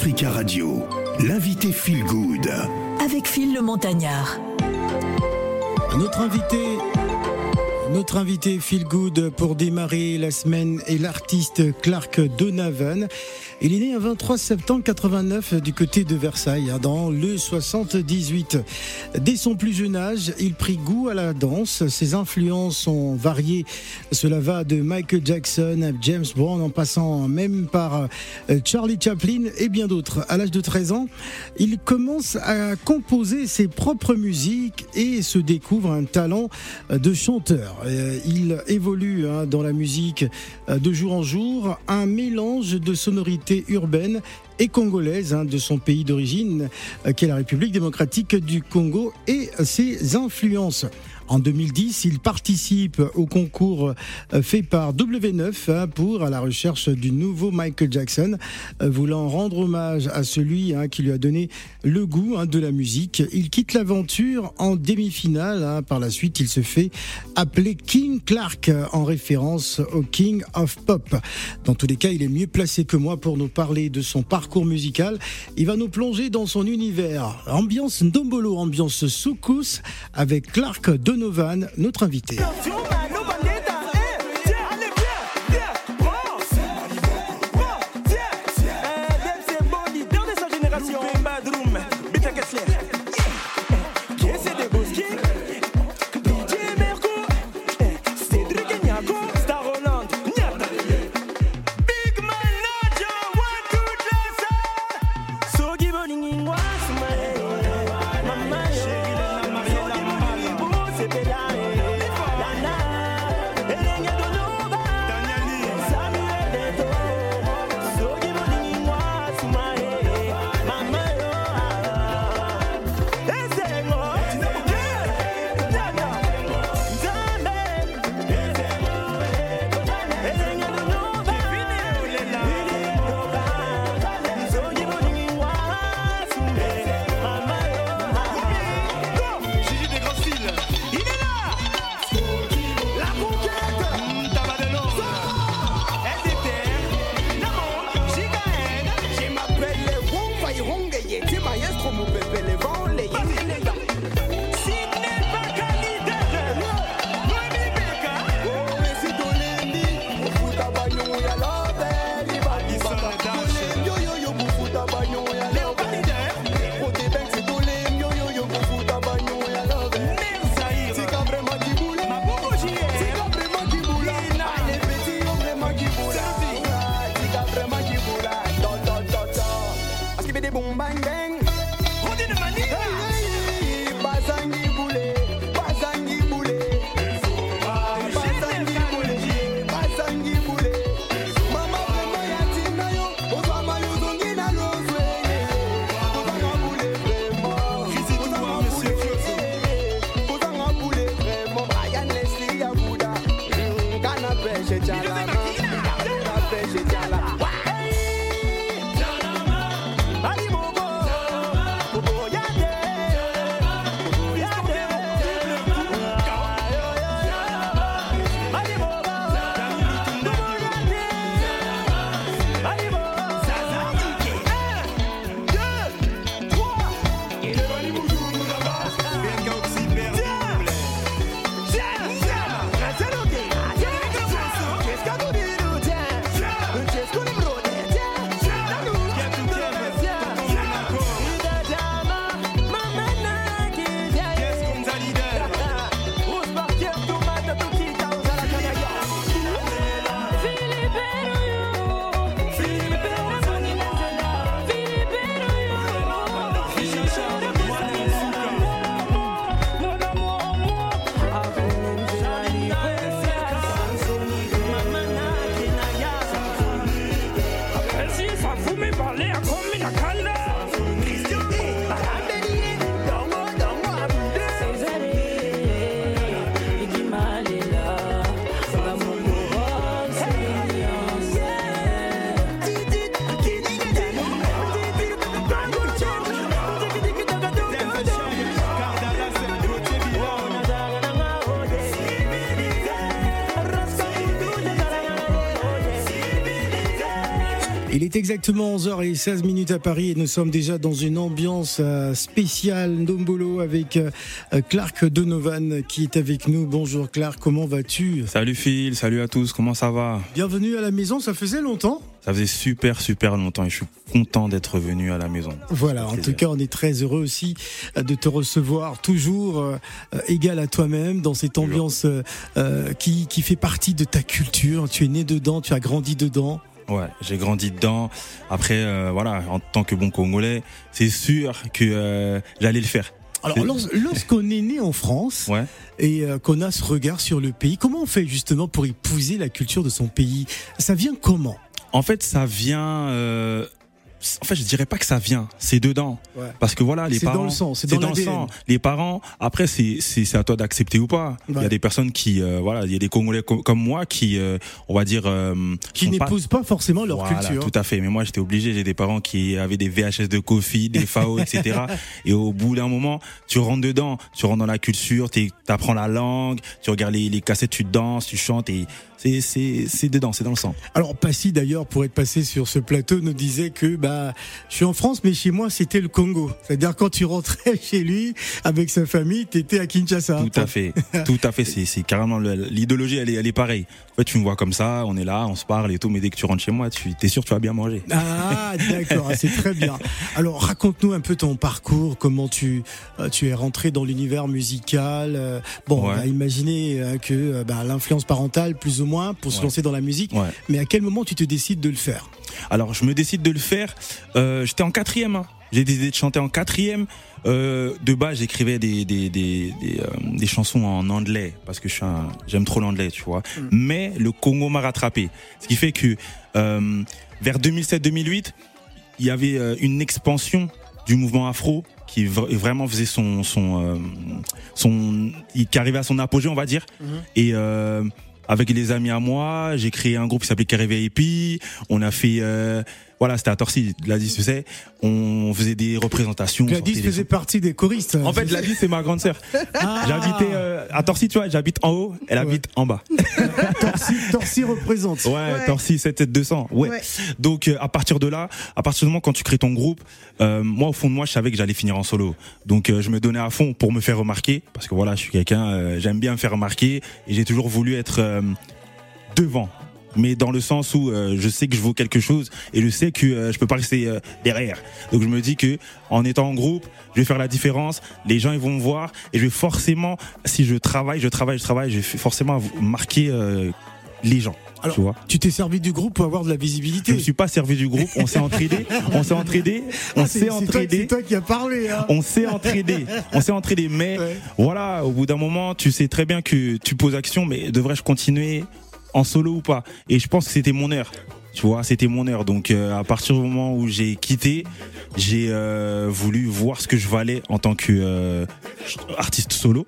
Africa Radio, l'invité Feel Good. Avec Phil le Montagnard. Notre invité notre invité Feel Good pour démarrer la semaine est l'artiste Clark Donovan. Il est né le 23 septembre 89 du côté de Versailles, hein, dans le 78. Dès son plus jeune âge, il prit goût à la danse. Ses influences sont variées. Cela va de Michael Jackson à James Brown en passant même par euh, Charlie Chaplin et bien d'autres. À l'âge de 13 ans, il commence à composer ses propres musiques et se découvre un talent de chanteur. Euh, il évolue hein, dans la musique euh, de jour en jour, un mélange de sonorités urbaine et congolaise hein, de son pays d'origine, euh, qui est la République démocratique du Congo, et ses influences. En 2010, il participe au concours euh, fait par W9 hein, pour à la recherche du nouveau Michael Jackson, euh, voulant rendre hommage à celui hein, qui lui a donné le goût hein, de la musique. Il quitte l'aventure en demi-finale. Par la suite, il se fait appeler King Clark en référence au King of Pop. Dans tous les cas, il est mieux placé que moi pour nous parler de son parcours musical. Il va nous plonger dans son univers. Ambiance Ndombolo, ambiance soukous avec Clark Donovan Donovan, notre invité. Exactement 11h16 minutes à Paris et nous sommes déjà dans une ambiance euh, spéciale Ndombolo avec euh, Clark Donovan qui est avec nous. Bonjour Clark, comment vas-tu? Salut Phil, salut à tous, comment ça va? Bienvenue à la maison, ça faisait longtemps ça faisait super super longtemps et je suis content d'être venu à la maison. Voilà, en tout cas, on est très heureux aussi euh, de te recevoir toujours égal à toi-même dans cette ambiance qui, qui fait partie de ta culture. Tu es né dedans, tu as grandi dedans. Ouais, j'ai grandi dedans. Après, euh, voilà, en tant que bon Congolais, c'est sûr que euh, j'allais le faire. Alors, lorsqu'on est né en France ouais. et euh, qu'on a ce regard sur le pays, comment on fait justement pour épouser la culture de son pays? Ça vient comment? En fait, ça vient en fait, je dirais pas que ça vient, c'est dedans. Parce que voilà, les parents. C'est dans le sang, c'est dans, le sang. Les parents, après, c'est c'est à toi d'accepter ou pas. Il y a des personnes qui, euh, voilà, il y a des Congolais comme moi qui, euh, on va dire, euh, qui n'épousent pas... forcément leur voilà, culture. Tout à fait. Mais moi, j'étais obligé. J'ai des parents qui avaient des VHS de Kofi, des FAO, etc. Et au bout d'un moment, tu rentres dedans, tu rentres dans la culture, tu apprends la langue, tu regardes les, les cassettes, tu danses, tu chantes et c'est dedans, c'est dans le sang. Alors Passy d'ailleurs, pour être passé sur ce plateau, nous disait que bah je suis en France, mais chez moi c'était le Congo. C'est-à-dire quand tu rentrais chez lui avec sa famille, t'étais à Kinshasa. Tout à fait, tout à fait. C'est carrément l'idéologie, elle est, elle est pareille. Tu me vois comme ça, on est là, on se parle et tout, mais dès que tu rentres chez moi, tu es sûr, tu vas bien manger. Ah d'accord, c'est très bien. Alors raconte-nous un peu ton parcours, comment tu euh, tu es rentré dans l'univers musical. Euh, bon, on a imaginé euh, que bah, l'influence parentale plus ou moins pour se lancer dans la musique. Mais à quel moment tu te décides de le faire? Alors, je me décide de le faire. Euh, J'étais en quatrième. Hein. J'ai décidé de chanter en quatrième. Euh, de base, j'écrivais des des, des, des, euh, des, chansons en anglais parce que je suis j'aime trop l'anglais, tu vois. Mm. Mais le Congo m'a rattrapé, ce qui fait que euh, vers 2007-2008, il y avait euh, une expansion du mouvement afro qui vraiment faisait son son euh, son qui arrivait à son apogée, on va dire. Mm-hmm. Et euh, avec les amis à moi, j'ai créé un groupe qui s'appelait Carré VIP. On a fait euh, voilà, c'était à Torcy, Gladys, tu sais. On faisait des représentations. Gladys faisait partie des choristes. En fait, Gladys, c'est ma grande sœur. Ah. J'habitais euh, à Torcy, tu vois, j'habite en haut, elle habite en bas. Torcy, Torcy représente. Ouais, ouais. Torcy 77200. Ouais. ouais. Donc, euh, à partir de là, à partir du moment quand tu crées ton groupe, euh, moi, au fond de moi, je savais que j'allais finir en solo. Donc, euh, je me donnais à fond pour me faire remarquer. Parce que voilà, je suis quelqu'un, euh, j'aime bien me faire remarquer. Et j'ai toujours voulu être devant mais dans le sens où euh, je sais que je vaux quelque chose et je sais que euh, je peux pas rester euh, derrière. Donc je me dis que en étant en groupe, je vais faire la différence. Les gens ils vont me voir et je vais forcément, si je travaille, je travaille, je travaille, je vais forcément marquer les gens. Alors, tu vois. Tu t'es servi du groupe pour avoir de la visibilité. Je me suis pas servi du groupe. On s'est entraidé. on s'est entraidé. On s'est entraidé. C'est toi qui as parlé. Hein. On s'est entraidé. On s'est entraidé. Mais ouais. voilà, au bout d'un moment, tu sais très bien que tu poses action. Mais devrais-je continuer en solo ou pas. Et je pense que c'était mon heure. Tu vois, c'était mon heure. Donc euh, à partir du moment où j'ai quitté, j'ai euh, voulu voir ce que je valais en tant que euh, artiste solo.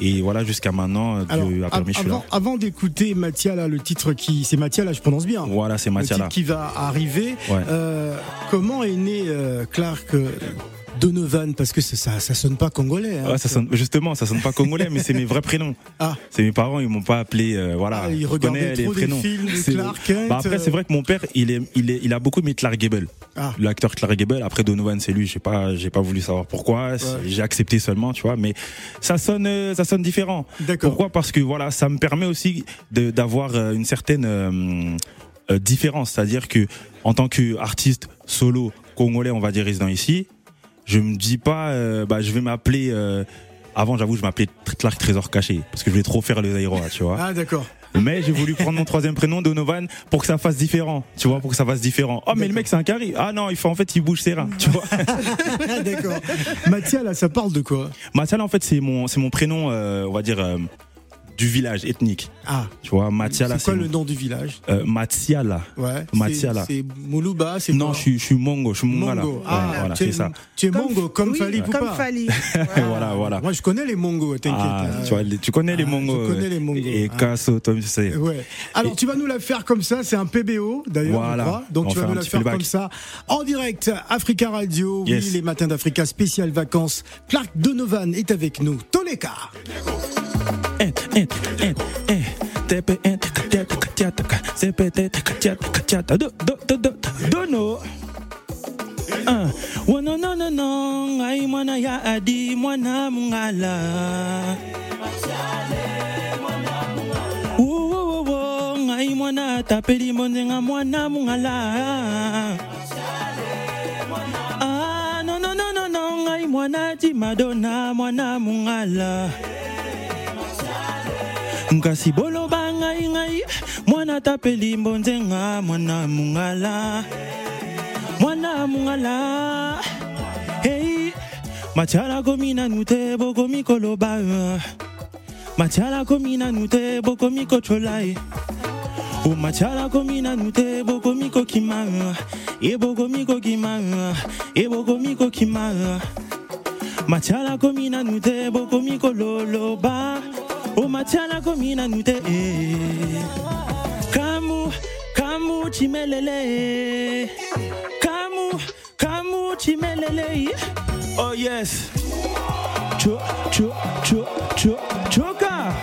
Et voilà, jusqu'à maintenant, Alors, Dieu a permis, avant, avant d'écouter Mathia, le titre qui, c'est Mathia, je prononce bien. Voilà, c'est Mathia, Le titre qui va arriver. Ouais. Euh, comment est né euh, Clark Donovan parce que ça, ça sonne pas congolais. Hein, ouais, ça sonne, justement, ça sonne pas congolais, mais c'est mes vrais prénoms. Ah. C'est mes parents, ils m'ont pas appelé. Euh, voilà. Ah, ils regardaient trop les prénoms. Des films de Clark Kent. Bah après, c'est vrai que mon père, il est, il est, il a beaucoup aimé Clark Gable. Ah. L'acteur Clark Gable. Après Donovan, c'est lui. J'ai pas, j'ai pas voulu savoir pourquoi. Ouais. J'ai accepté seulement, tu vois. Mais ça sonne, euh, ça sonne différent. D'accord. Pourquoi? Parce que voilà, ça me permet aussi d'avoir euh, une certaine euh, différence, c'est-à-dire que en tant qu'artiste solo congolais, on va dire résident ici je me dis pas euh, bah je vais m'appeler euh, avant j'avoue je m'appelais Clark Trésor caché parce que je voulais trop faire les aérois tu vois. Ah d'accord. Mais j'ai voulu prendre mon troisième prénom Donovan pour que ça fasse différent tu vois pour que ça fasse différent. Oh mais le mec c'est un carré. Ah non il faut en fait il bouge ses reins tu vois. D'accord. Mathia là ça parle de quoi? Mathia là en fait c'est mon c'est mon prénom euh, on va dire euh, du village ethnique. Ah. Tu vois, Matiala. C'est quoi le nom du village? Euh, Matiala. Ouais. Matiala. C'est Moulouba, c'est Non, je suis, je suis Mongo, je suis Mongala. Mongo. Ah, ouais, voilà, c'est ça. Tu es Mongo, comme oui, Fali Comme Fali. voilà, voilà. Moi, je connais les Mongo, t'inquiète. Ah, tu, vois, tu connais les Ah, Mongo. Je connais les Mongo. Et Ah. Kasso, toi, tu sais. Ouais. Alors, Et- tu vas nous la faire comme ça, c'est un PBO d'ailleurs, Voilà. je crois. Donc On tu vas nous la faire comme ça, en direct, Africa Radio, Yes. oui, les matins d'Africa, spécial vacances. Clark Donovan est avec nous. Toleka. Dono. Uh, wana no no no ai mwana ya adi mwana mungala. Wo wo wo ngai mungala. Ah no no no no no ti madonna mwana mungala boloba ngai ngai mwana tapeli mbonzenga mwana mungala. Mwana mungala. Hey matiala komina nute bokomi koloba. Matiala komina nute bokomi kochola. Oh, o matiala komina nute bokomi kokima. E bokomi kokima. E bokomi kokima. Matiala komina nute bokomi kololoba o matiala komina nute kamu kamu chimelele kamu kamu chimelele oh yes. Cho cho cho cho choka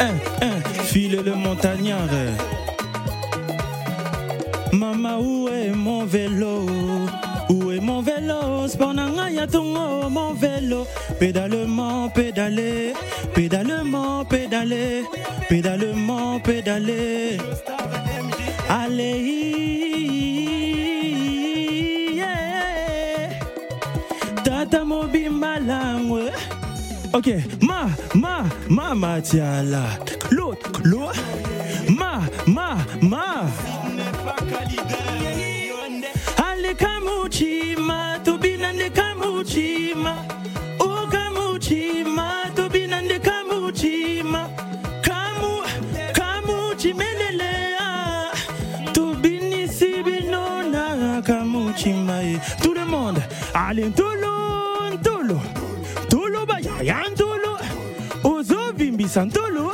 eh, eh, file le montagnard. Mama où est mon vélo? Où est mon vélo? Sport nanga ya tongo mon vélo Pédalement pédaler Pédalement pédaler Pédalement pédaler Allez. Tata mobimba langwe Ok, ma, ma, ma, matiala. L'autre, l'autre. Ma, ma, ma. alin tulu ntulu tulu bayaya ntulu uzovimbisa ntulu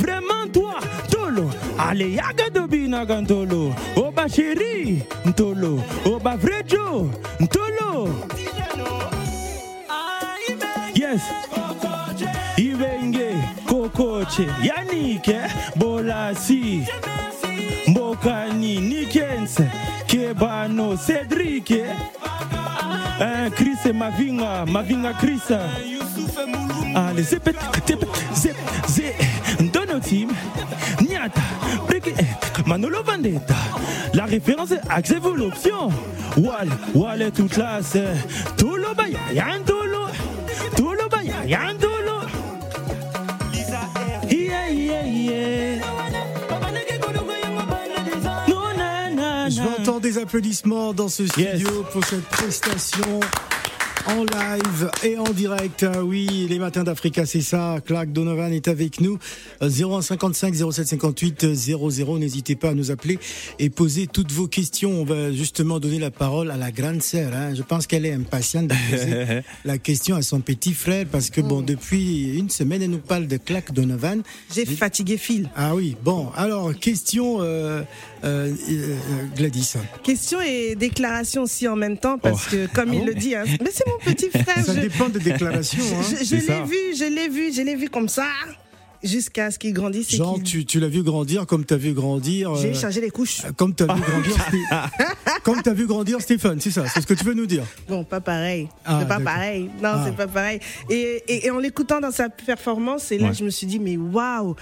vraiment toi ntulu aleyaga dobinaga ntulu oba sheri ntulu oba vrejo ntulu yes. Ibenge kokoche yanike bolasi mbokani nikense kebano sedrike Eh, Chris et Mavinga, Mavinga Chris. Allez, zip, zip, zip, Dono Team, Manolo. La référence est acceptez-vous l'option. Wall, Wall est toute classe. Tolo Baya, Yantolo. Tolo Baya, yeah. Je entendre des applaudissements dans ce studio pour cette prestation en live et en direct. Oui, les matins d'Africa, c'est ça. Clark Donovan est avec nous. Euh, 0155 0758 00. N'hésitez pas à nous appeler et poser toutes vos questions. On va justement donner la parole à la grande sœur. hein. Je pense qu'elle est impatiente de poser la question à son petit frère parce que bon, depuis une semaine, elle nous parle de Clark Donovan. J'ai fatigué Phil. Ah oui, bon. Alors, question euh, euh, euh, Gladys. Question et déclaration aussi en même temps, parce Oh. que comme Ah il bon le dit, hein, mais c'est petit frère. Ça je- dépend des déclarations. hein. je l'ai vu, je l'ai vu, je l'ai vu comme ça, jusqu'à ce qu'il grandisse. Genre, tu, tu l'as vu grandir comme tu as vu grandir. euh, J'ai changé les couches. comme tu as t'as vu grandir Stéphane, c'est ça, c'est ce que tu veux nous dire. Bon, pas pareil. Ah, c'est pas pareil. Non, Ah. c'est pas pareil. Et, et- et en l'écoutant dans sa performance, et là, Ouais. je me suis dit, mais waouh!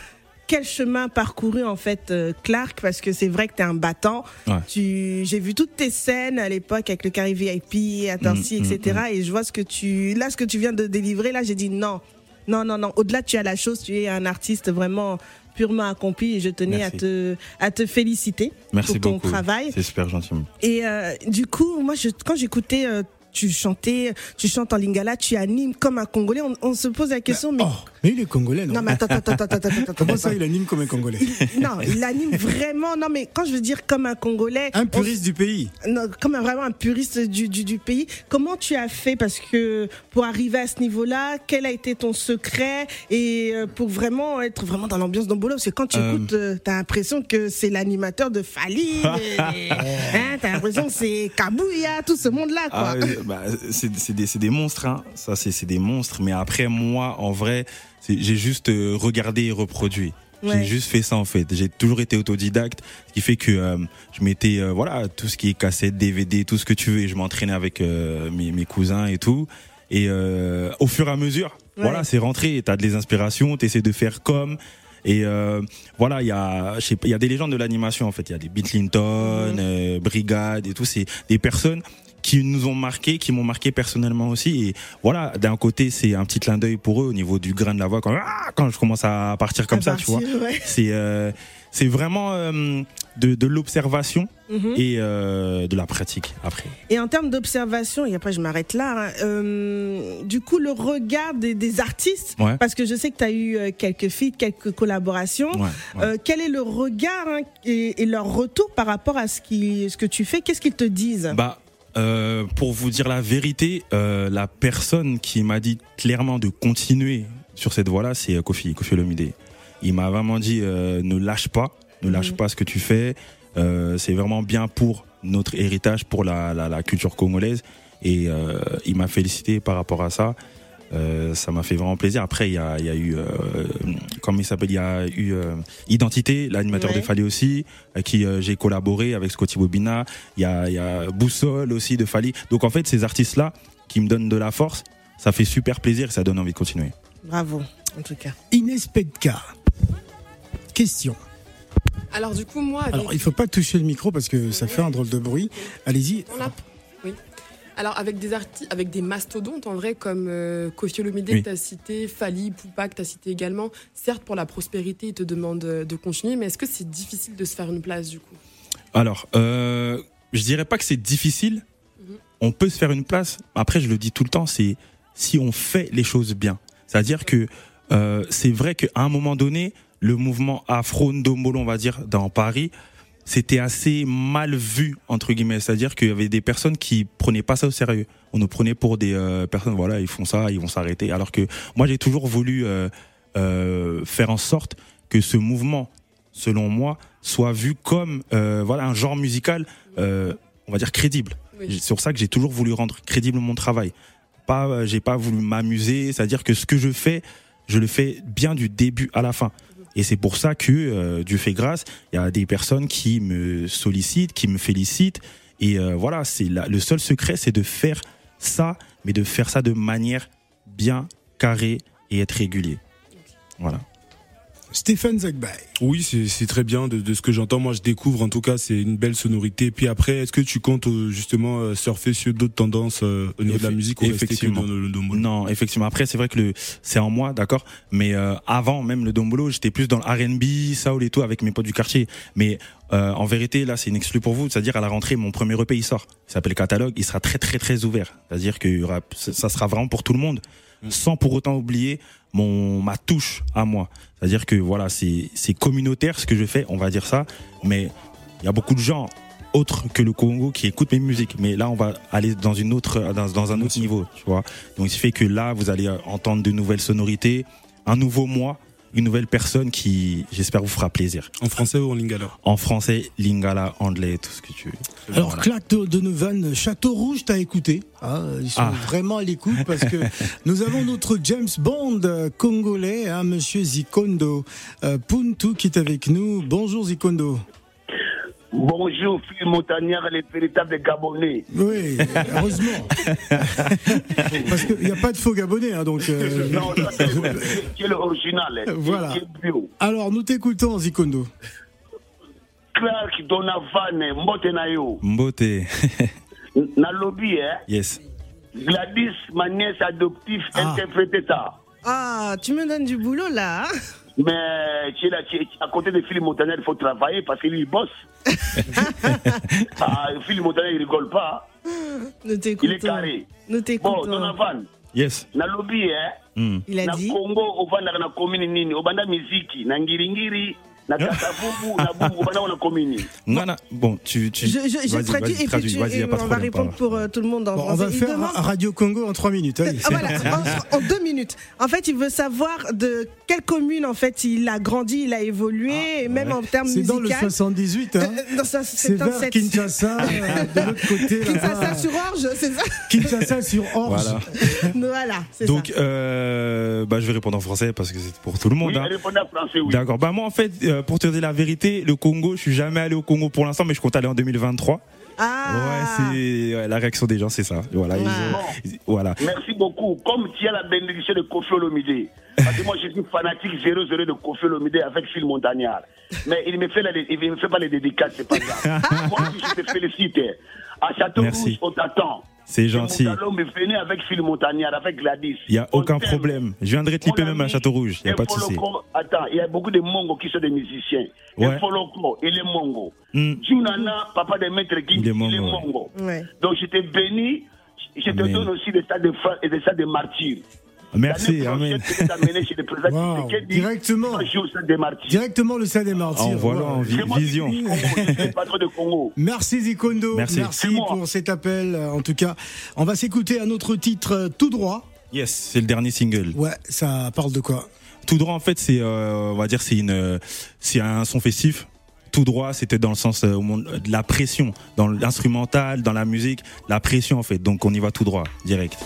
Quel chemin parcouru en fait euh, Clark parce que c'est vrai que tu es un battant. Ouais. Tu j'ai vu toutes tes scènes à l'époque avec le carré VIP, Attention, Mm, mm, etc. Et je vois ce que tu là ce que tu viens de délivrer là, j'ai dit non. Non non non, au-delà tu as la chose, tu es un artiste vraiment purement accompli et je tenais Merci. à te à te féliciter Merci pour ton beaucoup. travail. C'est super gentil. Et euh, du coup, moi, je, quand j'écoutais, euh, tu chantais, tu chantes en lingala, tu animes comme un Congolais. On, on se pose la question, mais Oh, mais il est congolais, non, non, mais attends, attends, attends, attends, attends, attends, Comment ça, il anime comme un congolais Non, il anime vraiment. Non, mais quand je veux dire comme un Congolais, Un on- puriste du pays. non, comme un, vraiment un puriste du, du, du pays. Comment tu as fait? Parce que pour arriver à ce niveau-là, quel a été ton secret? Et euh, pour vraiment être vraiment dans l'ambiance d'Ombolo Parce que quand tu Euh. écoutes, euh, t'as l'impression que c'est l'animateur de Fali, hein, t'as l'impression que c'est Kabouya, tout ce monde-là, quoi. Ah, euh, bah, c'est c'est des, des monstres, hein. ça c'est c'est des monstres. Mais après moi, en vrai, j'ai juste euh, regardé et reproduit. Ouais. J'ai juste fait ça en fait. J'ai toujours été autodidacte, ce qui fait que euh, je mettais euh, voilà tout ce qui est cassette, DVD, tout ce que tu veux. Et je m'entraînais avec euh, mes, mes cousins et tout. Et au fur et à mesure, Ouais. voilà, c'est rentré. T'as des inspirations, t'essaies de faire comme. Et voilà, il y a, il y a des légendes de l'animation en fait. Il y a des euh, Brigade et tout. C'est des personnes qui nous ont marqué, qui m'ont marqué personnellement aussi. Et voilà, d'un côté, c'est un petit clin d'œil pour eux au niveau du grain de la voix quand, ah, quand je commence à partir comme À ça, tu vois. ouais. C'est euh, c'est vraiment euh, de, de l'observation Mhm. et euh, de la pratique après. Et en termes d'observation, et après je m'arrête là, hein, euh, du coup le regard des, des artistes, Ouais. parce que je sais que tu as eu quelques feats, quelques collaborations, Ouais, ouais. Quel est le regard hein, et, et leur retour par rapport à ce, qui, ce que tu fais? Qu'est-ce qu'ils te disent? Bah, euh, pour vous dire la vérité, euh, la personne qui m'a dit clairement de continuer sur cette voie-là, c'est euh, Kofi, Kofi Olomide. Il m'a vraiment dit euh, ne lâche pas, ne lâche Mhm. pas ce que tu fais. Euh, c'est vraiment bien pour notre héritage, pour la, la, la culture congolaise. Et euh, il m'a félicité par rapport à ça. Euh, ça m'a fait vraiment plaisir. Après, il y a, il y a eu, euh, comment il s'appelle, il y a eu euh, Identité, l'animateur Ouais. de Fali aussi, avec qui euh, j'ai collaboré avec Scotty Bobina. Il y a, il y a Boussole aussi de Fali. Donc en fait, ces artistes-là qui me donnent de la force, ça fait super plaisir et ça donne envie de continuer. Bravo, en tout cas. Inès Petka. Question. Alors du coup, moi, avec, Alors, il faut pas toucher le micro parce que ça fait un drôle de bruit. Allez-y. on a-. Alors avec des artistes, avec des mastodontes en vrai comme euh, Kofi Olomide, Oui. que t'as cité, Fali, Poupa, que t'as cité également. Certes, pour la prospérité, ils te demandent euh, de continuer, mais est-ce que c'est difficile de se faire une place du coup? Alors, euh, je dirais pas que c'est difficile. Mhm. On peut se faire une place. Après, je le dis tout le temps, c'est si on fait les choses bien. C'est-à-dire que euh, c'est vrai qu'à un moment donné, le mouvement afro-ndombolo, on va dire, dans Paris, c'était assez mal vu entre guillemets. C'est-à-dire qu'il y avait des personnes qui prenaient pas ça au sérieux. On nous prenait pour des euh, personnes, voilà, ils font ça, ils vont s'arrêter. Alors que moi, j'ai toujours voulu euh, euh, faire en sorte que ce mouvement, selon moi, soit vu comme voilà un genre musical, on va dire crédible. Oui. C'est pour ça que j'ai toujours voulu rendre crédible mon travail. Pas, j'ai pas voulu m'amuser, c'est-à-dire que ce que je fais, je le fais bien du début à la fin. Et c'est pour ça que euh, Dieu fait grâce. Il y a des personnes qui me sollicitent, qui me félicitent. Et euh, voilà, c'est le seul secret, c'est de faire ça, mais de faire ça de manière bien carrée et être régulier. Voilà. Stéphane Zagbay. Oui, c'est c'est très bien de, de ce que j'entends. Moi, je découvre en tout cas, c'est une belle sonorité. Puis après, est-ce que tu comptes euh, justement euh, surfer sur d'autres tendances euh, au niveau de la musique ou rester que effectivement. dans le, le dombolo? Non, effectivement. Après, c'est vrai que le, c'est en moi, d'accord. Mais euh, avant même le dombolo, j'étais plus dans le R&B, soul et tout avec mes potes du quartier. Mais euh, en vérité, là, c'est une exclu pour vous. C'est-à-dire à la rentrée, mon premier EP il sort. Il s'appelle Catalogue. Il sera très très très ouvert. C'est-à-dire que y aura- ça ça sera vraiment pour tout le monde, sans pour autant oublier mon ma touche à moi. C'est-à-dire que voilà, c'est c'est communautaire ce que je fais, on va dire ça. Mais il y a beaucoup de gens autres que le Congo qui écoutent mes musiques. Mais là, on va aller dans une autre, dans, dans un autre niveau, tu vois. Donc, qui fait que là, vous allez entendre de nouvelles sonorités, un nouveau moi, une nouvelle personne qui, j'espère, vous fera plaisir. En français ou en lingala En français, lingala, anglais, tout ce que tu veux. Alors, Voilà. Claque de Donovan, Château Rouge, t'as écouté hein, Ils sont Ah. vraiment à l'écoute parce que nous avons notre James Bond euh, congolais, hein, Monsieur Zikondo euh, Puntu, qui est avec nous. Bonjour Zikondo. Bonjour, Philippe Montagnard, les véritables Gabonais. Oui, heureusement. parce qu'il n'y a pas de faux gabonais, hein, donc. euh, Non, ça c'est l'original. hein? Voilà. Qui est bio. Alors, nous t'écoutons, Zikondo. Clark Donovan, mbote na yo. Mbote. Na lobby, hein? yes. Gladys, ma nièce adoptive, Ah. interprétait ça. Ah, tu me donnes du boulot là. Hein Mais tu es là, tu es- à côté de Philippe Montagnard, il faut travailler parce qu'il bosse. ah, Philippe Montagnard, il rigole pas. hein. Nous Il est carré. Nous Bon. Donovan, Yes. na lobby, hein. Hmm. Il a na dit. Congo ovandaka na komini nini obanda miziki na ngiringiri na Katavubu, na Bungu, bana wana komini. Ngana, bon, tu, tu, Je, je, je traduis vas-y, et puis tu- et on va répondre pour euh, tout le monde en Bon, on français. va Il faire demande- Radio Congo en trois minutes. allez. Ah, voilà, en, en deux minutes. En fait, il veut savoir de quelle commune en fait il a grandi, il a évolué, et même en termes Ah, C'est dans le musicaux. 78. Hein. Euh, C'est vers 77. Kinshasa, euh, de l'autre côté. Kinshasa sur Orge, c'est ça? Kinshasa sur Orge. Voilà. Voilà, c'est Donc, ça. euh, bah, je vais répondre en français parce que c'est pour tout le monde. Oui, hein. en français, oui. D'accord. Bah moi en fait, euh, pour te dire la vérité, le Congo, je suis jamais allé au Congo pour l'instant, mais je compte aller en 2023. Ah, Ouais, c'est ouais, la réaction des gens, c'est ça. Voilà. ils Ah. ont- ils- voilà. Merci beaucoup. Comme tu as la bénédiction de Kofi Olomide, parce que moi je suis fanatique 0-0 de Kofi Olomide avec Phil Montagnard. Mais il me fait, la, il me fait pas les dédicaces, c'est pas grave. moi aussi, je te félicite. À Château. Rouge, on t'attend. C'est gentil. Venir avec Phil Montagnard, avec Gladys. Il y a aucun problème. Je viendrai liper même à ami, Château Rouge. Il y a pas de souci. Attends, il y a beaucoup de Mongos qui sont des musiciens. Ouais. Et Foloko, il est Mongo. Hmm. Junana, papa de Maître King, Il est il est Mongo. Donc je te bénis, je te Amen. donne aussi des tas de frères et des tas de martyrs. Merci, amen. prochaine, je vais t'amener chez le président Wow, Tshisekedi. directement. Directement le Stade des Martyrs. En voilà, en vi- vision. Merci Zikondo. Merci. Pour cet appel. euh, En tout cas, on va s'écouter un autre titre euh, tout droit. Yes, c'est le dernier single. Ouais, ça parle de quoi? Tout droit, en fait, c'est, euh, on va dire, c'est une, c'est un son festif. Tout droit, c'était dans le sens euh, au monde- de la pression, dans l'instrumental, dans la musique, la pression en fait. Donc on y va tout droit, direct.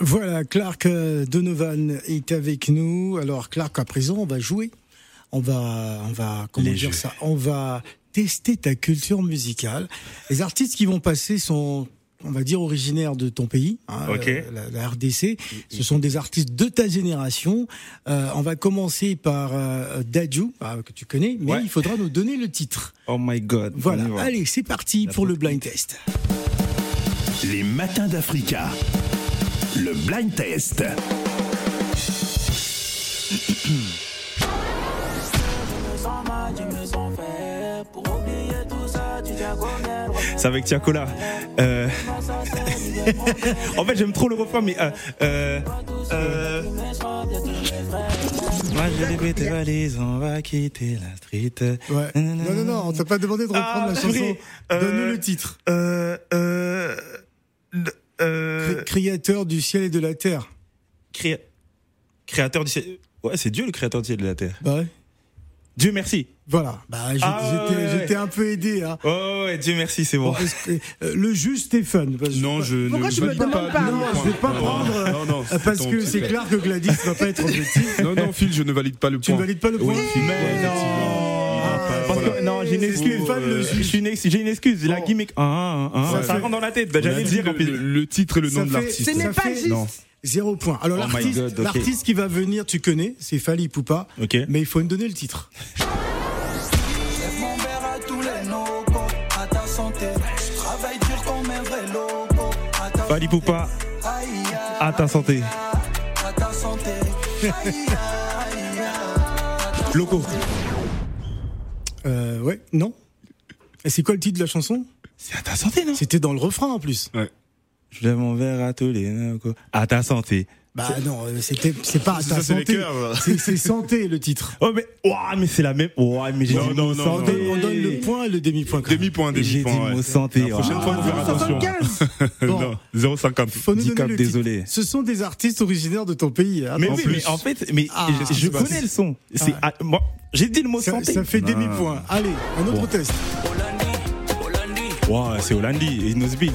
Voilà, Clark euh, Donovan est avec nous. Alors Clark, à présent, on va jouer. On va, on va, comment Les dire jeux. ça? On va tester ta culture musicale. Les artistes qui vont passer sont, on va dire, originaires de ton pays, hein, Ok. euh, la, la RDC. Ce sont des artistes de ta génération. Euh, on va commencer par euh, Dadju, ah, que tu connais, mais Ouais. il faudra nous donner le titre. Oh my god. Voilà, allez, c'est parti La pour le blind test. Les matins d'Africa. Le blind test. C'est avec Tiakola. Euh... en fait, j'aime trop le refrain, mais. Euh, euh, euh... Moi, j'ai tes valises, on va quitter la street. Ouais. Non, non, non, on t'a pas demandé de reprendre Ah, la chanson. Euh, Donne-nous le titre. Euh. Euh. Euh Cré- Créateur du ciel et de la terre. créa- Créateur du ciel. Ouais, c'est Dieu le créateur du ciel et de la terre. Bah ouais. Dieu merci. Voilà. Bah, j'ai- Ah, j'étais, ouais, ouais. j'étais un peu aidé, hein. Oh, ouais, Dieu merci, c'est bon. Bon, est-ce que- euh, le juge Stéphane. parce Non, je Pourquoi ne tu me demandes pas, le Non, point. je vais pas Non, prendre. Non, non, euh, parce que c'est clair que Gladys va pas être objectif. Non, non, Phil, je ne valide pas le Tu point. ne valides pas le point Oui, Phil, Mais. Ah, Parce voilà. que, non, j'ai une excuse. Euh, suis une ex- J'ai une excuse. La gimmick. Ah, ah, ah, Ça ça rentre dans la tête. J'allais le dit dire en le, plus. le- le titre et le Ça nom de l'artiste. Ce n'est pas juste. Non. Zéro point. Alors Oh my l'artiste, God, ok. l'artiste qui va venir, tu connais, c'est Fali Poupa. Ok. Mais il faut me donner le titre. Mon verre à tous les locaux, à ta santé. Je travaille dur comme un vrai loco. À ta Fali Poupa, Aïe, aïe, à ta santé. à ta santé. Aïe, aïe, aïe. Loco. Euh, ouais, non. Et c'est quoi le titre de la chanson? C'est à ta santé, non? C'était dans le refrain en plus. Je lève mon verre à tous les. À ta santé. Bah non, euh, c'était, c'est pas ta santé. C'est, c'est santé le titre. Oh, mais, ouah, mais c'est la même. Ouah, mais j'ai Non, dit non, mot non, On non. on donne le point et le demi-point. même. Demi-point, J'ai dit demi-point. mot santé. La prochaine ouah. fois, faire attention. 75. Bon. Non, 0,50. Faut nous donner désolé. Ce sont des artistes originaires de ton pays. hein. Mais En oui, mais en fait, mais Ah, je, je c'est pas- connais le son. C'est, ah, moi, j'ai dit le mot ça, santé. ça fait demi-point. Allez, un autre test. Ouah, c'est Hollandi et Nosby.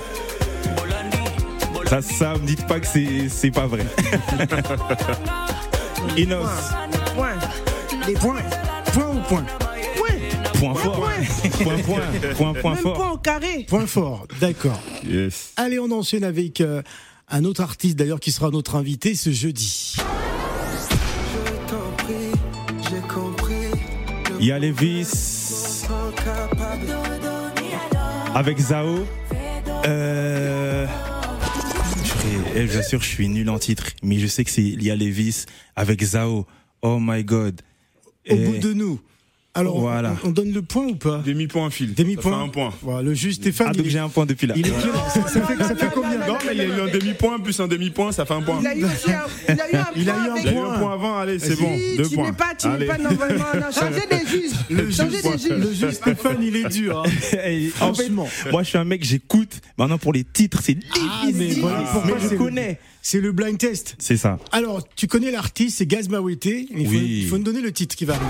Ça, ça, me dites pas que c'est, c'est pas vrai. Inos, Point. Les Point. Point ou point? Point fort. Point, point, point, point Même fort. pas en carré. Point fort. D'accord. Yes. Allez, on enchaîne avec euh, un autre artiste d'ailleurs qui sera notre invité ce jeudi. Il y a Levis avec Zao. Euh... purée, eh, je vous assure, je suis nul en titre, mais je sais que c'est Lia Levis avec Zao. Oh my god. Au Eh, bout de nous. Alors, on- Voilà. on, on donne le point ou pas Demi-point, Phil. Demi-point. Un point. Voilà, le juge Stéphane. Ah, donc il est- j'ai un point depuis là. il est. Ça, ça fait, ça fait combien Non, mais il y a eu un demi-point plus un demi-point, ça fait un point. Il a eu aussi un, il a eu un Il a point eu un avec Il y a eu point. un point avant, allez, c'est bon. Deux tu points. pas, tu n'es pas normalement. Non, changez des juges. Le changez juge, des juges. le juge Stéphane, il est dur. hein. En fait, Franchement. moi je suis un mec, j'écoute. Maintenant pour les titres, c'est Ah, mais difficile. voilà pourquoi mais je connais. C'est le blind test. C'est ça. Alors, tu connais l'artiste, c'est Gaz Mawete. Il faut, Oui. il faut me donner le titre qui va arriver.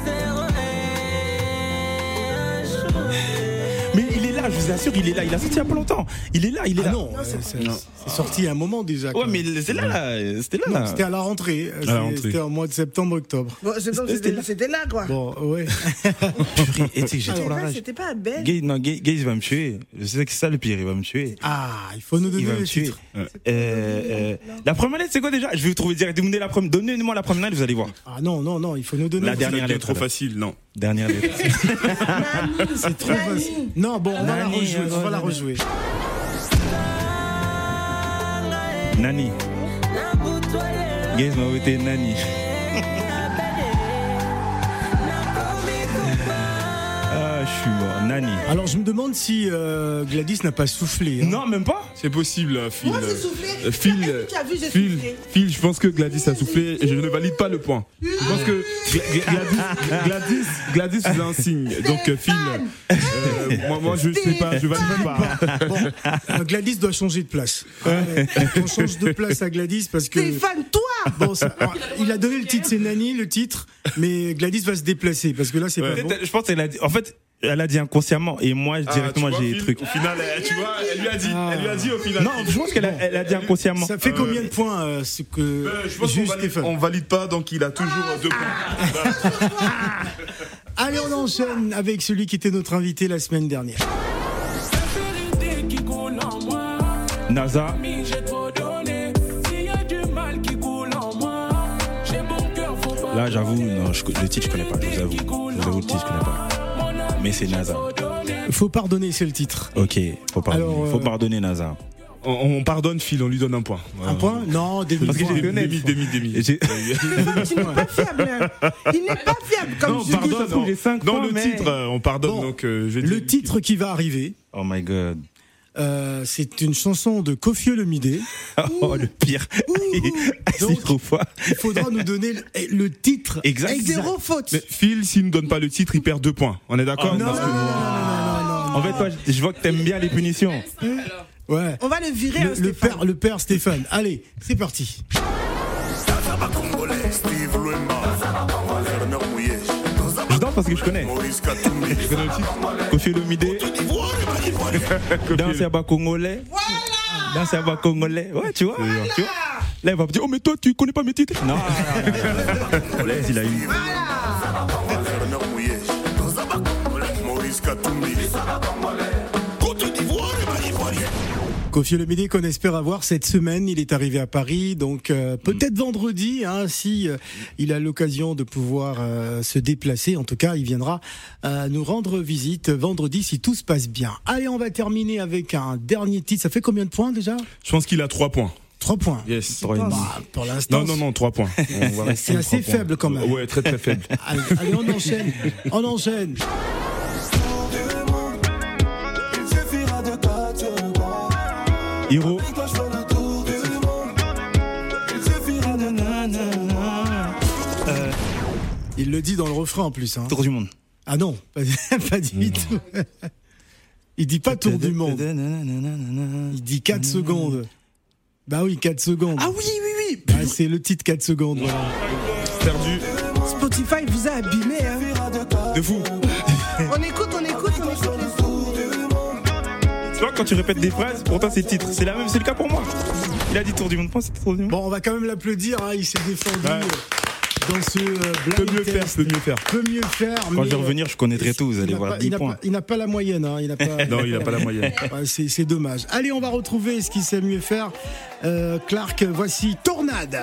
Là, je vous assure, il est là. Il a sorti il y a pas longtemps. Il est là, il est Ah là. non, euh, c'est sorti il y a un moment déjà. Ouais, mais c'est là, là. C'était là, c'était à la rentrée. la C'est- rentrée. C'était en mois de septembre-octobre. Bon, c'est donc, C'était là. c'était là, quoi. Bon, ouais. Purée, et tu sais que j'ai trop la pas- rage. C'était pas à Belle. Gay, non, Gay, Gay, il va me tuer. Je sais que c'est ça le pire, il va me tuer. Ah, il faut nous donner Il va me tuer. Euh, euh, la première lettre, c'est quoi déjà? Je vais vous trouver direct. La Donnez-moi la première lettre, vous allez voir. Ah non, non, non, il faut nous donner La le dernière C'est lettre. trop facile, non. Dernière lettre. C'est trop facile. Non, bon, on va la Nani, rejouer. On va la Nani. rejouer. Nani. Gaze m'a voté Nani. Nani. Alors, je me demande si euh, Gladys n'a pas soufflé. hein. Non, même pas C'est possible, euh, Phil. Moi, j'ai soufflé. Euh, Phil, Est-ce que tu as vu, j'ai Phil, soufflé Phil, je pense que Gladys a soufflé et je ne valide pas le point. Je pense que Gla- Gla- Gladys, Gladys, Gladys faisait un signe. Donc, euh, Phil, euh, moi, moi, je sais pas, je valide pas. Bon, euh, Gladys doit changer de place. Euh, on change de place à Gladys parce que. Stéphane, toi Bon, ça- alors, il a donné le titre, c'est Nani, le titre, mais Gladys va se déplacer parce que là, c'est Ouais. pas bon. Je pense qu'elle a dit. En fait, elle a dit inconsciemment et moi, Ah, directement, j'ai Phil, truc. Au final, elle- tu vois, elle lui a dit, elle lui a dit au final. Non, je pense qu'elle a, elle a dit inconsciemment. Ça fait combien de points euh, ce que Euh, je pense qu'on valide, Stéphane on valide pas, donc il a toujours deux points. Allez, on enchaîne avec celui qui était notre invité la semaine dernière. NASA. Là, j'avoue, non, je, le titre, je connais pas. Je vous avoue. Je vous avoue, le titre, je connais pas. Mais c'est NASA. Faut pardonner, c'est le titre. Ok, faut pardonner, Alors, euh, faut pardonner NASA. On, on pardonne Phil, on lui donne un point. Un point Non, demi Parce que j'ai. Demi, demi, demi. Et j'ai- Tu n'es pas fiable. hein. Il n'est pas fiable comme Non, je pardonne. cinq Dans points, le mais- titre, euh, on pardonne. Bon, donc, euh, je Le titre qui va arriver, Oh my god. Euh, c'est une chanson de Kofi Olomide. Oh le pire. C'est Donc- trop fort. Il faudra nous donner le, eh, le titre. Exact. Avec zéro faute. Mais Phil, s'il ne donne pas le titre, il perd deux points. On est d'accord? Oh, non, non, non, non, non, non, En fait, toi, je vois que t'aimes bien les punitions. Ouais. On va le virer, Le, hein, le Stéphane. père, le père Stéphane. Allez, c'est parti. Je parce que je connais. Je connais le titre. Kofi Olomide. Danse à congolais. Danse à congolais. Ouais, tu vois. Tu vois. Là, il va me dire, oh, mais toi, tu connais pas mes titres. Non, non, il a eu. Kofi Olomide qu'on espère avoir cette semaine. Il est arrivé à Paris, donc euh, peut-être vendredi, hein, si euh, il a l'occasion de pouvoir euh, se déplacer. En tout cas, il viendra euh, nous rendre visite vendredi si tout se passe bien. Allez, on va terminer avec un dernier titre. Ça fait combien de points déjà? Je pense qu'il a trois points. Trois points. Yes. Trois et demi. Bah, pour l'instant, Non, non, non, trois points. C'est assez points. faible quand même. Ouais, très très faible. Allez, allez, on enchaîne. On enchaîne. Hiro. Monde. Il le dit dans le refrain en plus. Hein. Tour du monde. Ah non, pas, pas du tout. Il dit pas tour du monde. Il dit 4 secondes. Bah oui, 4 secondes. Ah oui, oui, oui. Bah, c'est le titre 4 secondes. voilà. Perdu. Spotify vous a abîmé. Hein. De fou. Tu vois, quand tu répètes des phrases, pour toi, c'est titre. C'est la même, c'est le cas pour moi. Il a dit tour du monde. Pense, c'est tour du monde. Bon, on va quand même l'applaudir. hein, Il s'est défendu Ouais. euh, dans ce euh, blind Peut mieux faire, test. peut mieux faire. Peut mieux faire. Quand mais, je vais revenir, je connaîtrai tout. Vous il allez n'a voir pas- 10 il points. pas- Il n'a pas la moyenne. Hein, il n'a pas. Non, il n'a pas la moyenne. C'est c'est dommage. Allez, on va retrouver ce qu'il sait mieux faire. Euh, Clark, voici Tornade.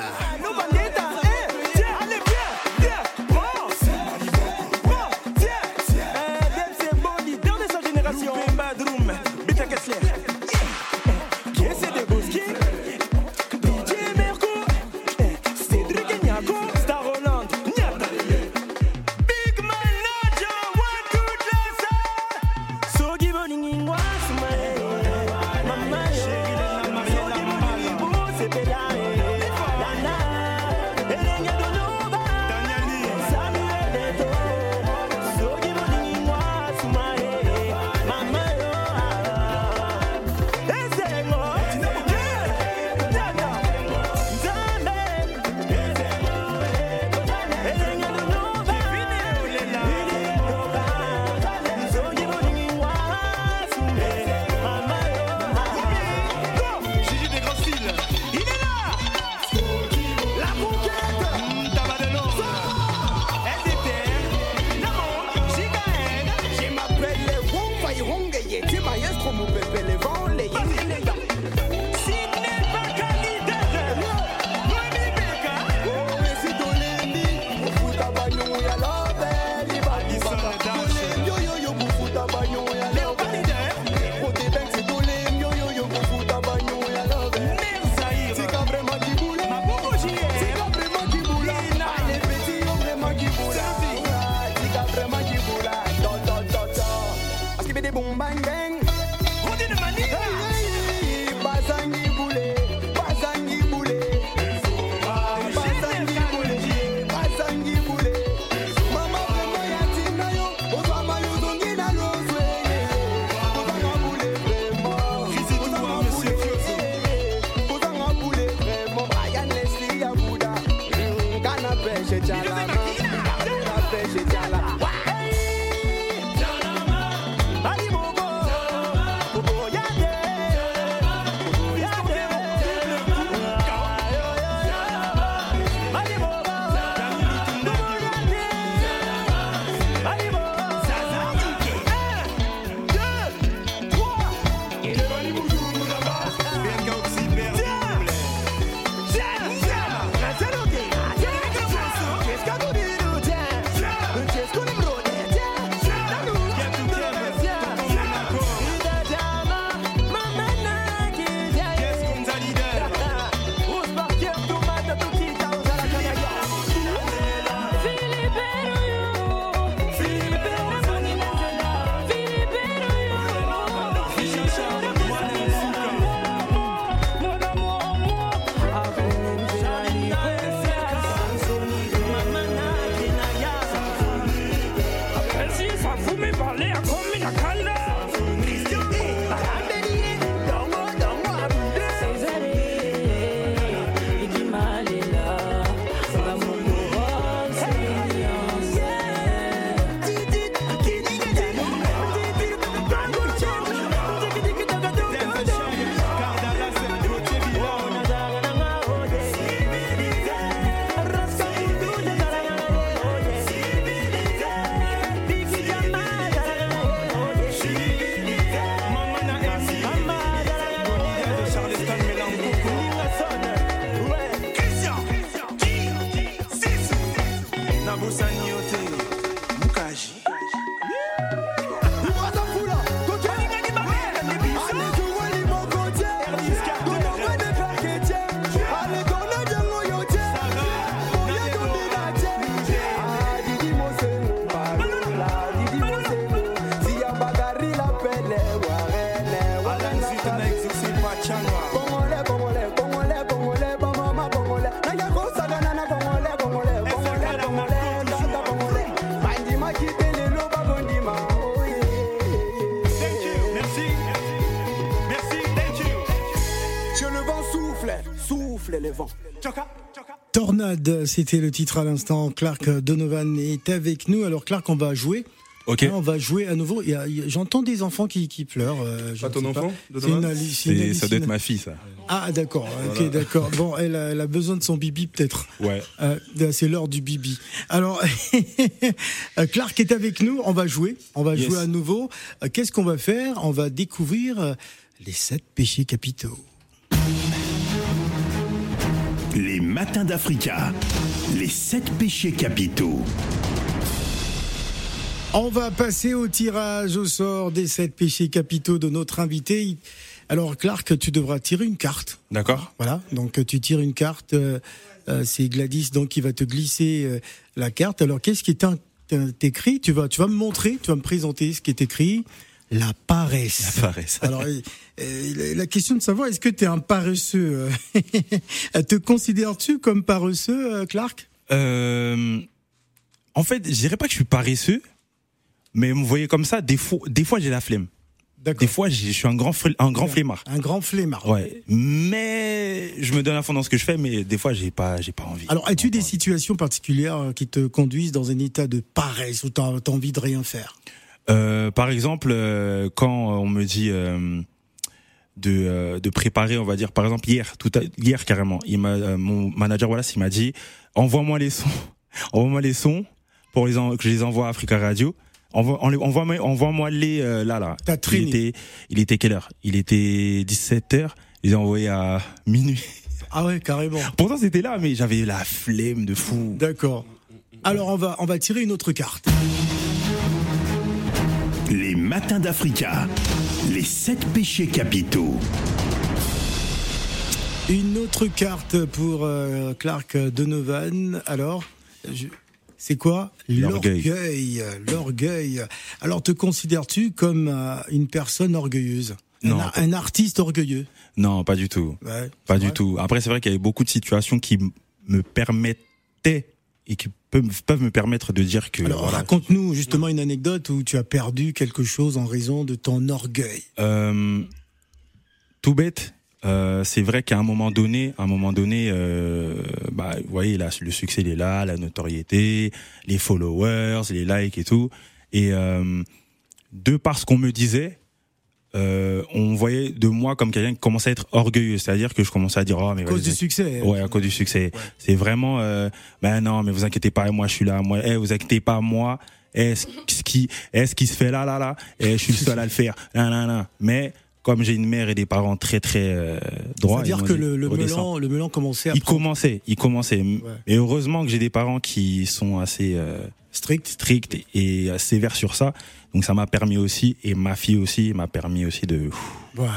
Tornade, c'était le titre à l'instant. Clark Donovan est avec nous. Alors Clark, on va jouer. Ok. Hein, on va jouer à nouveau. J'entends des enfants qui, qui pleurent. euh, je Pas ton enfant, une Ça doit être ma fille, ça. Ah d'accord, ok d'accord. Bon, elle a, elle a besoin de son bibi peut-être. Ouais. Euh, c'est l'heure du bibi. Alors, euh, Clark est avec nous. On va jouer. On va Yes. jouer à nouveau. Euh, Qu'est-ce qu'on va faire? On va découvrir euh, les sept péchés capitaux. Les matins d'Africa. Les sept péchés capitaux. On va passer au tirage au sort des sept péchés capitaux de notre invité. Alors, Clark, tu devras tirer une carte. D'accord Voilà. Donc, tu tires une carte. euh, euh, c'est Gladys donc qui va te glisser euh, la carte. Alors, qu'est-ce qui est écrit? Tu vas, tu vas me montrer, tu vas me présenter ce qui est écrit. La paresse. La paresse. Alors, euh, la question de savoir, est-ce que tu es un paresseux euh, Te considères-tu comme paresseux, euh, Clark? Euh, en fait, je dirais pas que je suis paresseux, mais vous voyez comme ça, des fois, des fois j'ai la flemme. D'accord. Des fois, je suis un grand, un grand flemmard. Un grand flemmard. Ouais. Mais je me donne à fond dans ce que je fais, mais des fois, j'ai pas, j'ai pas envie. Alors, as-tu des situations particulières qui te conduisent dans un état de paresse où tu as envie de rien faire? Euh, par exemple, euh, quand on me dit euh, de, euh, de préparer, on va dire, par exemple hier, tout à, hier carrément, il m'a, euh, mon manager Wallace, il m'a dit, envoie-moi les sons, envoie-moi les sons pour les en- que je les envoie à Africa Radio. Envoie, envoie- envoie-moi, envoie-moi les euh, là là. T'as Il était, il était quelle heure? Il était 17 h Je les ai envoyés à minuit. Ah ouais, carrément. Pourtant c'était là, mais j'avais la flemme de fou. D'accord. Alors, on va, on va tirer une autre carte. Les matins d'Africa. Les sept péchés capitaux. Une autre carte pour euh, Clark Donovan. Alors, je- c'est quoi? L'orgueil. L'orgueil. Alors, te considères-tu comme euh, une personne orgueilleuse? Non. Un, ar- un artiste orgueilleux? Non, pas du tout. Ouais, Pas du tout. Après, c'est vrai qu'il y avait beaucoup de situations qui m- me permettaient et qui peuvent, peuvent me permettre de dire que. Alors, voilà. raconte-nous justement une anecdote où tu as perdu quelque chose en raison de ton orgueil. Euh, tout bête. euh, c'est vrai qu'à un moment donné, à un moment donné, euh, bah, vous voyez, là, le succès il est là, la notoriété, les followers, les likes et tout. Et euh, de par ce qu'on me disait, euh, on voyait de moi comme quelqu'un qui commençait à être orgueilleux, c'est-à-dire que je commençais à dire oh mais À cause du succès. Ouais, à cause du succès. C'est vraiment, euh, ben non, mais vous inquiétez pas, moi je suis là, moi, eh, vous inquiétez pas, moi, eh, ce ce qui, eh, ce qui se fait là, là, là, eh, je suis le seul à le faire, là, là, là. Mais comme j'ai une mère et des parents très, très euh, droits, C'est-à-dire que dit, le, le melon, le melon commençait à il prendre commençait, il commençait. Et heureusement que j'ai des parents qui sont assez euh, strict, stricts et sévères sur ça. Donc ça m'a permis aussi, et ma fille aussi, m'a permis aussi de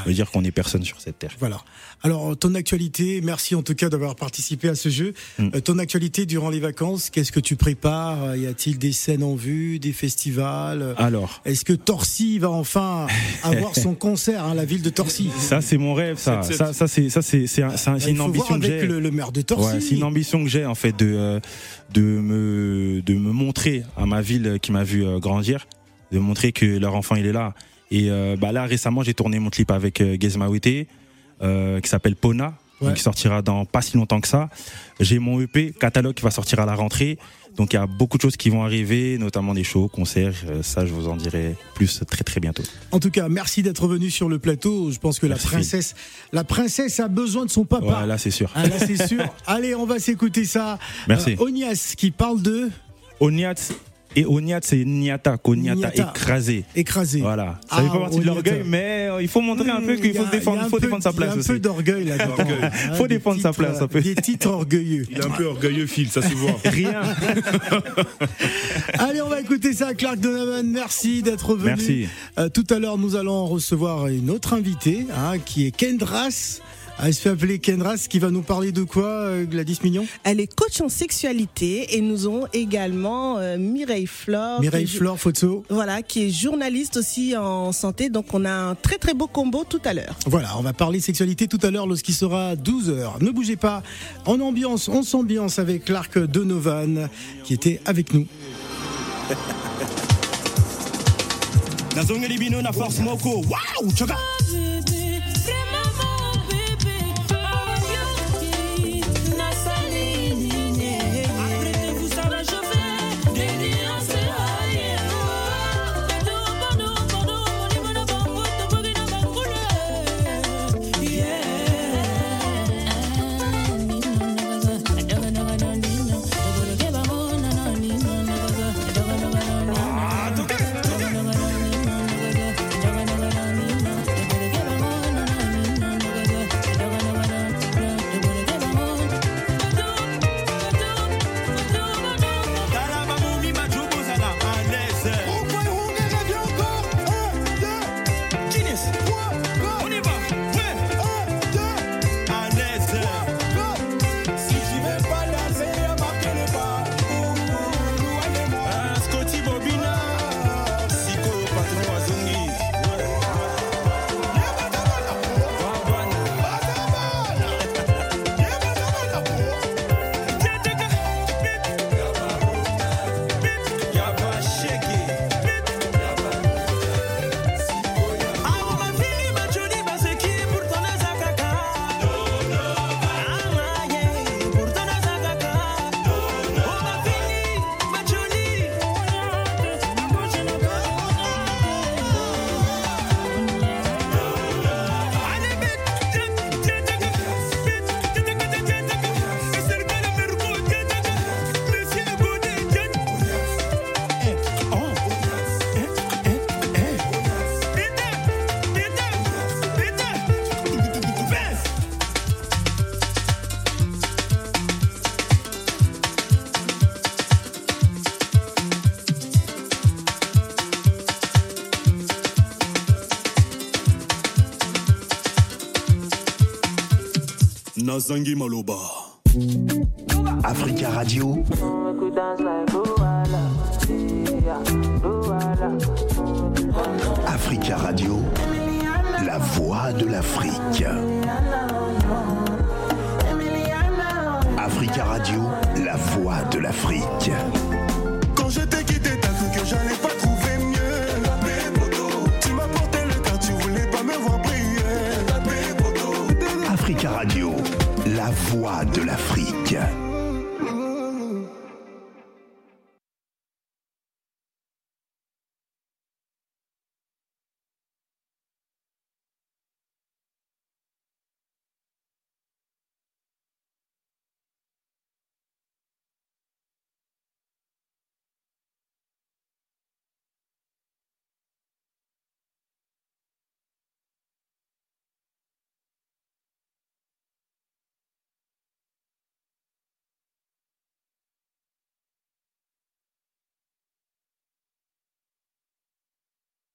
me dire qu'on est personne sur cette terre. Voilà. Alors, ton actualité, merci en tout cas d'avoir participé à ce jeu. Mm. Euh, ton actualité durant les vacances, qu'est-ce que tu prépares? Y a-t-il des scènes en vue, des festivals? Alors. Est-ce que Torcy va enfin avoir son concert à la ville de Torcy? Ça c'est mon rêve, ça. Ça, ça c'est, ça c'est, c'est, un- une ambition voir que avec j'ai. le, le maire de Torcy. Ouais, c'est une ambition que j'ai en fait de euh, de me de me montrer à ma ville qui m'a vu euh, grandir, de montrer que leur enfant il est là. Et euh, bah là récemment j'ai tourné mon clip avec euh, Gez Mawete, euh, qui s'appelle Pona, Ouais. qui sortira dans pas si longtemps que ça. J'ai mon EP catalogue qui va sortir à la rentrée. Donc il y a beaucoup de choses qui vont arriver, notamment des shows, concerts. euh, ça je vous en dirai plus très très bientôt. En tout cas, merci d'être venu sur le plateau. Je pense que la princesse, la princesse a besoin de son papa. Ouais, là c'est sûr. Ah, là, c'est sûr. Allez, on va s'écouter ça. Merci. Euh, Onias qui parle de Oniat et Oniat c'est Niata, Koniata Niata. écrasé. écraser. Voilà. Ça Ah, fait pas partie de l'orgueil, mais euh, il faut montrer un peu qu'il faut se défendre, il faut défendre sa place Il y a un aussi. peu d'orgueil là-dedans. Hein, Faut des défendre sa titres, place un peu. Des titres orgueilleux. Il est un peu orgueilleux, Phil, ça se voit. Rien. Allez, on va écouter ça. Clark Donovan, merci d'être venu. Merci. Euh, tout à l'heure, nous allons recevoir une autre invitée hein, qui est Kendras. Elle se fait appeler Kenras, qui va nous parler de quoi, euh, Gladys Mignon? Elle est coach en sexualité et nous avons également euh, Mireille Flore. Mireille Flore, photo. Voilà, qui est journaliste aussi en santé. Donc on a un très très beau combo tout à l'heure. Voilà, on va parler sexualité tout à l'heure lorsqu'il sera 12h. Ne bougez pas. En ambiance, on s'ambiance avec Clark Donovan qui était avec nous. na force moko wow nazangi Africa Radio, Africa Radio, la voix de l'Afrique. Africa Radio, la voix de l'Afrique. Voix de l'Afrique.